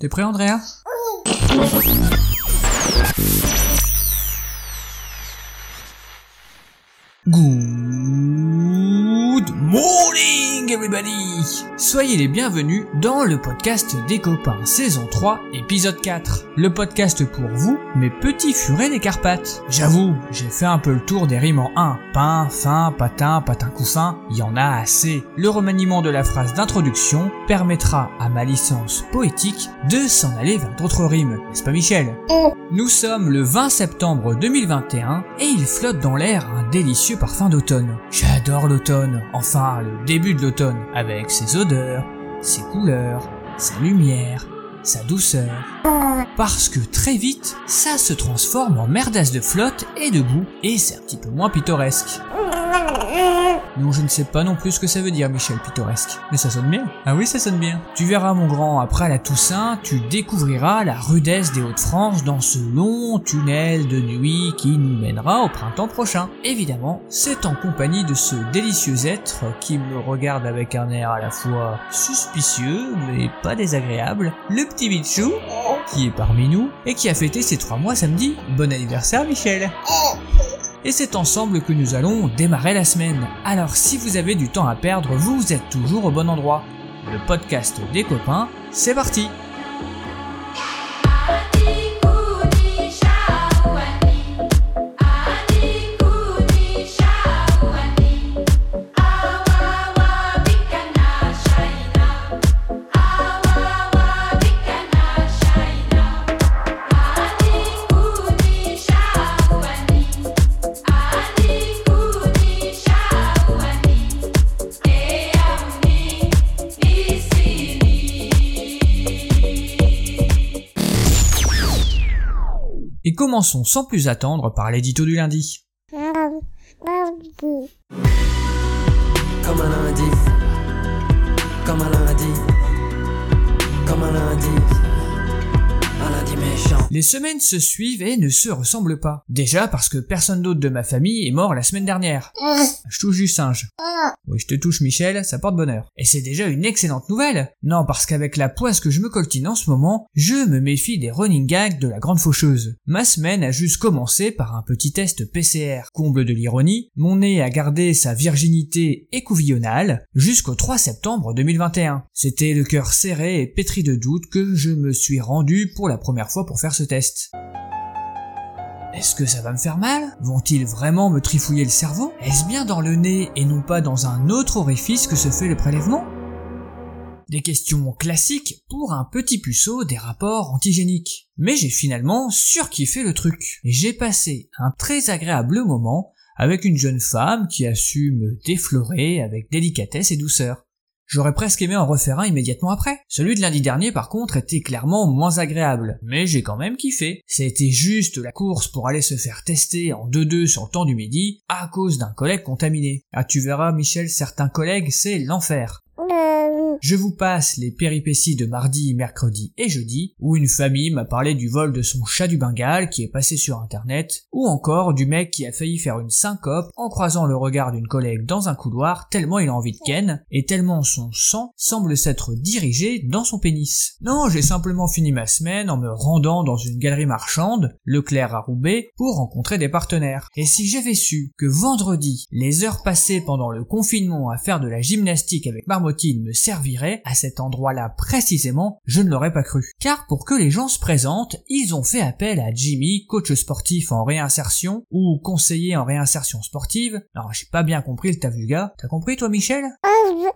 T'es prêt Andrea? Good morning everybody Soyez les bienvenus dans le podcast des copains saison 3 épisode 4. Le podcast pour vous, mes petits furets des Carpates. J'avoue, j'ai fait un peu le tour des rimes en 1. Pain, fin, patin, patin couffin, il y en a assez. Le remaniement de la phrase d'introduction permettra à ma licence poétique de s'en aller vers d'autres rimes, n'est-ce pas Michel? Nous sommes le 20 septembre 2021 et il flotte dans l'air un délicieux parfum d'automne. J'adore l'automne, enfin le début de l'automne, avec ses odeurs, ses couleurs, sa lumière, sa douceur. Parce que très vite, ça se transforme en merdasse de flotte et de boue, et c'est un petit peu moins pittoresque. Non, je ne sais pas non plus ce que ça veut dire, Michel, pittoresque. Mais ça sonne bien. Ah oui, ça sonne bien. Tu verras, mon grand, après la Toussaint, tu découvriras la rudesse des Hauts-de-France dans ce long tunnel de nuit qui nous mènera au printemps prochain. Évidemment, c'est en compagnie de ce délicieux être qui me regarde avec un air à la fois suspicieux, mais pas désagréable, le petit Michou, qui est parmi nous et qui a fêté ses trois mois samedi. Bon anniversaire, Michel et c'est ensemble que nous allons démarrer la semaine. Alors si vous avez du temps à perdre, vous êtes toujours au bon endroit. Le podcast des copains, c'est parti commençons sans plus attendre par l'édito du lundi. Lundi méchant. Les semaines se suivent et ne se ressemblent pas. Déjà parce que personne d'autre de ma famille est mort la semaine dernière. Je touche du singe. Oui, je te touche Michel, ça porte bonheur. Et c'est déjà une excellente nouvelle. Non, parce qu'avec la poisse que je me coltine en ce moment, je me méfie des running gags de la grande faucheuse. Ma semaine a juste commencé par un petit test PCR. Comble de l'ironie, mon nez a gardé sa virginité écouvillonnale jusqu'au 3 septembre 2021. C'était le cœur serré et pétri de doute que je me suis rendu pour la première fois pour faire ce test. Est-ce que ça va me faire mal? Vont-ils vraiment me trifouiller le cerveau? Est-ce bien dans le nez et non pas dans un autre orifice que se fait le prélèvement? Des questions classiques pour un petit puceau des rapports antigéniques. Mais j'ai finalement surkiffé le truc. Et j'ai passé un très agréable moment avec une jeune femme qui a su me déflorer avec délicatesse et douceur. J'aurais presque aimé en refaire un immédiatement après. Celui de lundi dernier par contre était clairement moins agréable, mais j'ai quand même kiffé. C'était juste la course pour aller se faire tester en 2-2 sur le temps du midi à cause d'un collègue contaminé. Ah tu verras Michel, certains collègues c'est l'enfer. Je vous passe les péripéties de mardi, mercredi et jeudi, où une famille m'a parlé du vol de son chat du Bengale qui est passé sur internet, ou encore du mec qui a failli faire une syncope en croisant le regard d'une collègue dans un couloir tellement il a envie de ken, et tellement son sang semble s'être dirigé dans son pénis. Non, j'ai simplement fini ma semaine en me rendant dans une galerie marchande, Leclerc à Roubaix, pour rencontrer des partenaires. Et si j'avais su que vendredi, les heures passées pendant le confinement à faire de la gymnastique avec Marmotine me serviraient à cet endroit-là précisément, je ne l'aurais pas cru. Car pour que les gens se présentent, ils ont fait appel à Jimmy, coach sportif en réinsertion ou conseiller en réinsertion sportive. Alors j'ai pas bien compris le taf du gars. T'as compris toi Michel?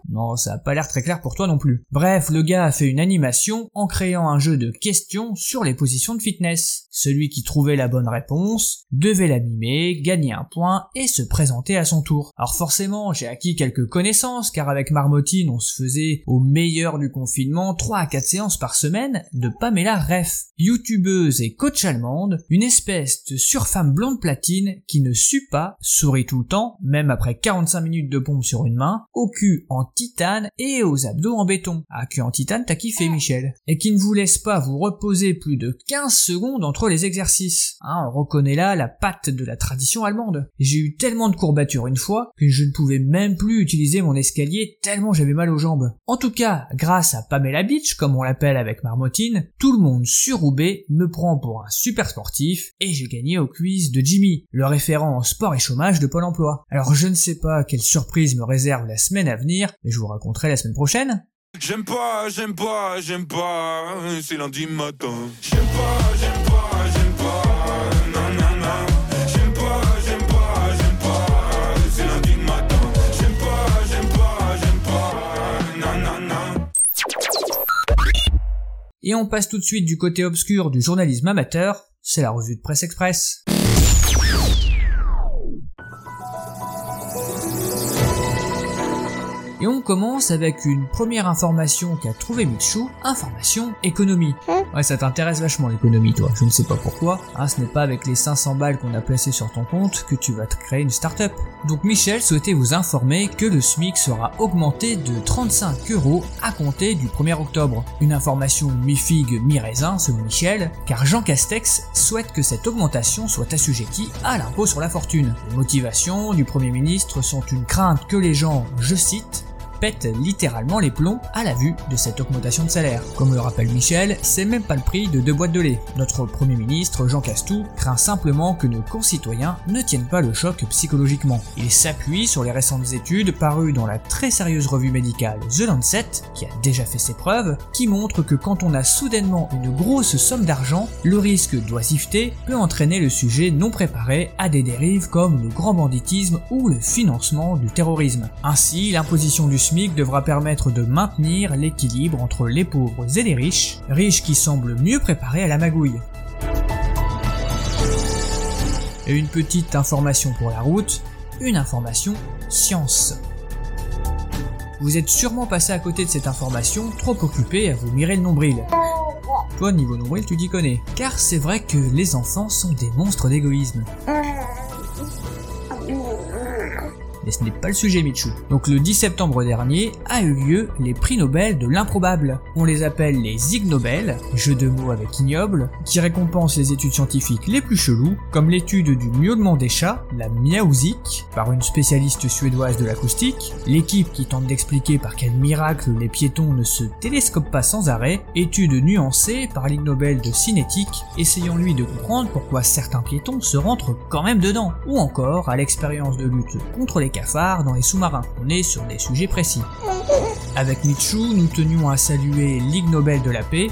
Non, ça a pas l'air très clair pour toi non plus. Bref, le gars a fait une animation en créant un jeu de questions sur les positions de fitness. Celui qui trouvait la bonne réponse devait la mimer, gagner un point et se présenter à son tour. Alors forcément, j'ai acquis quelques connaissances car avec Marmotine, on se faisait au meilleur du confinement 3 à 4 séances par semaine de Pamela Reff, youtubeuse et coach allemande, une espèce de surfemme blonde platine qui ne sue pas, sourit tout le temps, même après 45 minutes de pompe sur une main, au cul en titane et aux abdos en béton. Ah, cul en titane, t'as kiffé Michel. Et qui ne vous laisse pas vous reposer plus de 15 secondes entre les exercices. Hein, on reconnaît là la patte de la tradition allemande. J'ai eu tellement de courbatures une fois que je ne pouvais même plus utiliser mon escalier tellement j'avais mal aux jambes. En tout cas, grâce à Pamela Beach, comme on l'appelle avec Marmotine, tout le monde sur Roubaix me prend pour un super sportif et j'ai gagné au quiz de Jimmy, le référent en sport et chômage de Pôle emploi. Alors je ne sais pas quelle surprise me réserve la semaine à venir, mais je vous raconterai la semaine prochaine. J'aime pas, j'aime pas, j'aime pas, c'est lundi matin. Et on passe tout de suite du côté obscur du journalisme amateur, c'est la revue de presse express. Et on commence avec une première information qu'a trouvé Michou, information économie. Ouais, ça t'intéresse vachement l'économie, toi. Je ne sais pas pourquoi. Hein, ce n'est pas avec les 500 balles qu'on a placées sur ton compte que tu vas te créer une start-up. Donc Michel souhaitait vous informer que le SMIC sera augmenté de 35 euros à compter du 1er octobre. Une information mi-figue, mi-raisin selon Michel, car Jean Castex souhaite que cette augmentation soit assujettie à l'impôt sur la fortune. Les motivations du Premier ministre sont une crainte que les gens, je cite, pète littéralement les plombs à la vue de cette augmentation de salaire. Comme le rappelle Michel, c'est même pas le prix de deux boîtes de lait. Notre Premier ministre, Jean Castou, craint simplement que nos concitoyens ne tiennent pas le choc psychologiquement. Il s'appuie sur les récentes études parues dans la très sérieuse revue médicale The Lancet, qui a déjà fait ses preuves, qui montrent que quand on a soudainement une grosse somme d'argent, le risque d'oisiveté peut entraîner le sujet non préparé à des dérives comme le grand banditisme ou le financement du terrorisme. Ainsi, l'imposition du SMIC devra permettre de maintenir l'équilibre entre les pauvres et les riches, riches qui semblent mieux préparés à la magouille. Et une petite information pour la route, une information science. Vous êtes sûrement passé à côté de cette information, trop occupé à vous mirer le nombril. Toi, niveau nombril, tu t'y connais. Car c'est vrai que les enfants sont des monstres d'égoïsme. Mais ce n'est pas le sujet Michou. Donc le 10 septembre dernier a eu lieu les prix Nobel de l'improbable. On les appelle les Ig Nobel, jeu de mots avec ignoble, qui récompensent les études scientifiques les plus cheloues, comme l'étude du miaulement des chats, la Miaouzik, par une spécialiste suédoise de l'acoustique, l'équipe qui tente d'expliquer par quel miracle les piétons ne se télescopent pas sans arrêt, étude nuancée par l'Ig Nobel de cinétique, essayant lui de comprendre pourquoi certains piétons se rentrent quand même dedans, ou encore à l'expérience de lutte contre les dans les sous-marins. On est sur des sujets précis. Avec Michou, nous tenions à saluer Ligue Nobel de la paix,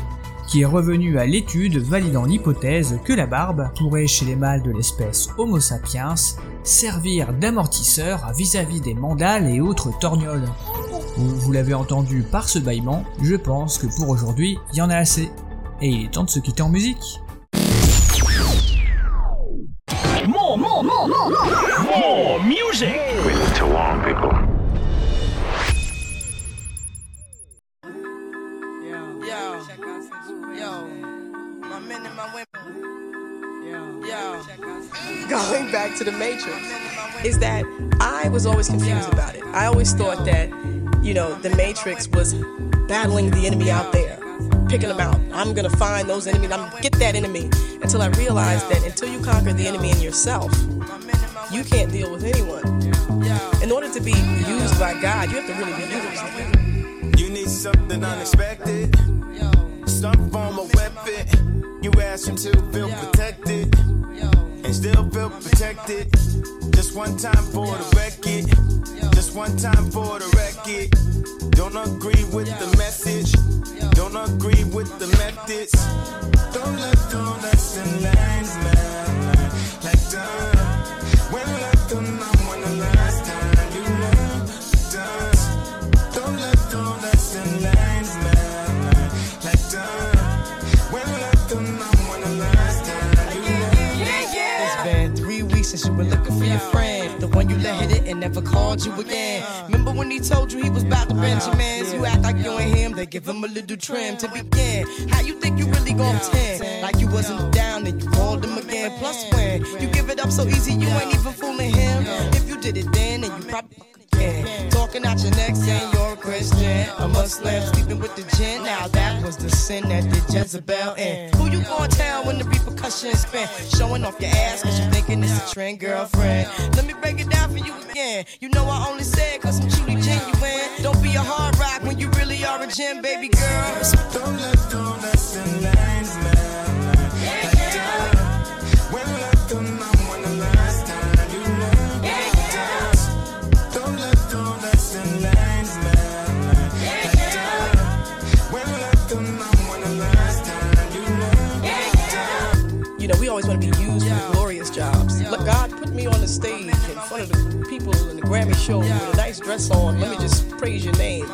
qui est revenu à l'étude validant l'hypothèse que la barbe pourrait chez les mâles de l'espèce Homo sapiens servir d'amortisseur vis-à-vis des mandales et autres torgnoles. Vous, l'avez entendu par ce bâillement, je pense que pour aujourd'hui, il y en a assez. Et il est temps de se quitter en musique. To warn people. Yo, yo, my men and my women. Yo, going back to the Matrix is that I was always confused about it. I always thought that, you know, the Matrix was battling the enemy out there, picking them out. I'm gonna find those enemies. I'm gonna get that enemy. Until I realized that until you conquer the enemy in yourself, you can't deal with anyone. In order to be used by God, you have to really be used. You need something unexpected, some form of weapon. You ask him to feel protected and still feel protected. Just one time for the record, just one time for the record. Don't agree with the message, don't agree with the methods. Don't let the lesson learn. Like done, and never called you again. Remember when he told you he was about to Benjamins? You act like you ain't him, they give him a little trim to begin. How you think you really gon' pretend? Like you wasn't down and you called him again. Plus, when you give it up so easy, you ain't even fooling him. If you did it then, then you probably can. Talking out your neck saying you're a Christian, a Muslim, sleeping with the gin. Now that was the sin that did Jezebel in. Who you gonna tell when the repercussions spin? Showing off your ass cause you thinking it's a trend, girlfriend. Let me break it down for you, Yeah, you know I only said cause I'm truly genuine. Don't be a hard rock when you really are a gem, baby girl. Don't let them mess in lanes, man. Like that. When let them know when the last time you know. Like that. Don't let them mess in lanes, man. Like that. When let them know when the last time you know. Like that. You know, we always want to be used for glorious jobs. Look, God put me on the stage in front of the people in the Grammy show with a nice dress on. Let me just praise your name.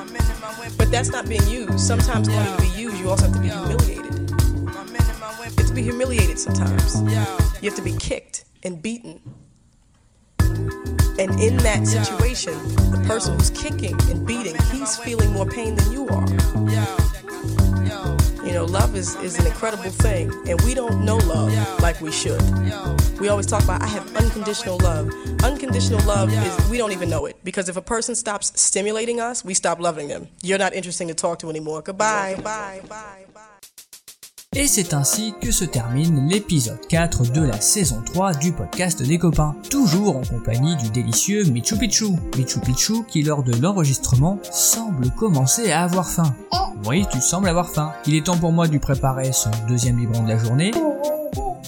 But that's not being used. Sometimes in order to be used, you also have to be humiliated. You have to be humiliated sometimes. You have to be kicked and beaten. And in that situation, the person who's kicking and beating, he's feeling more pain than you are. You know, love is, is an incredible thing, and we don't know love like we should. We always talk about, I have unconditional love. Unconditional love is, we don't even know it, because if a person stops stimulating us, we stop loving them. You're not interesting to talk to anymore. Goodbye. Bye. Bye. Bye. Et c'est ainsi que se termine l'épisode 4 de la saison 3 du podcast des copains. Toujours en compagnie du délicieux Michu Picchu. Michu Picchu qui lors de l'enregistrement semble commencer à avoir faim. Oui, tu sembles avoir faim. Il est temps pour moi de lui préparer son deuxième biberon de la journée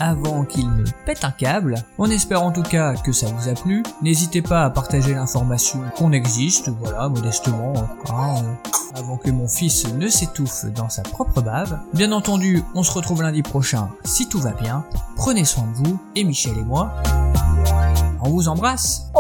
avant qu'il ne pète un câble. On espère en tout cas que ça vous a plu. N'hésitez pas à partager l'information qu'on existe, voilà, modestement, hein, avant que mon fils ne s'étouffe dans sa propre bave. Bien entendu, on se retrouve lundi prochain si tout va bien. Prenez soin de vous, et Michel et moi, on vous embrasse.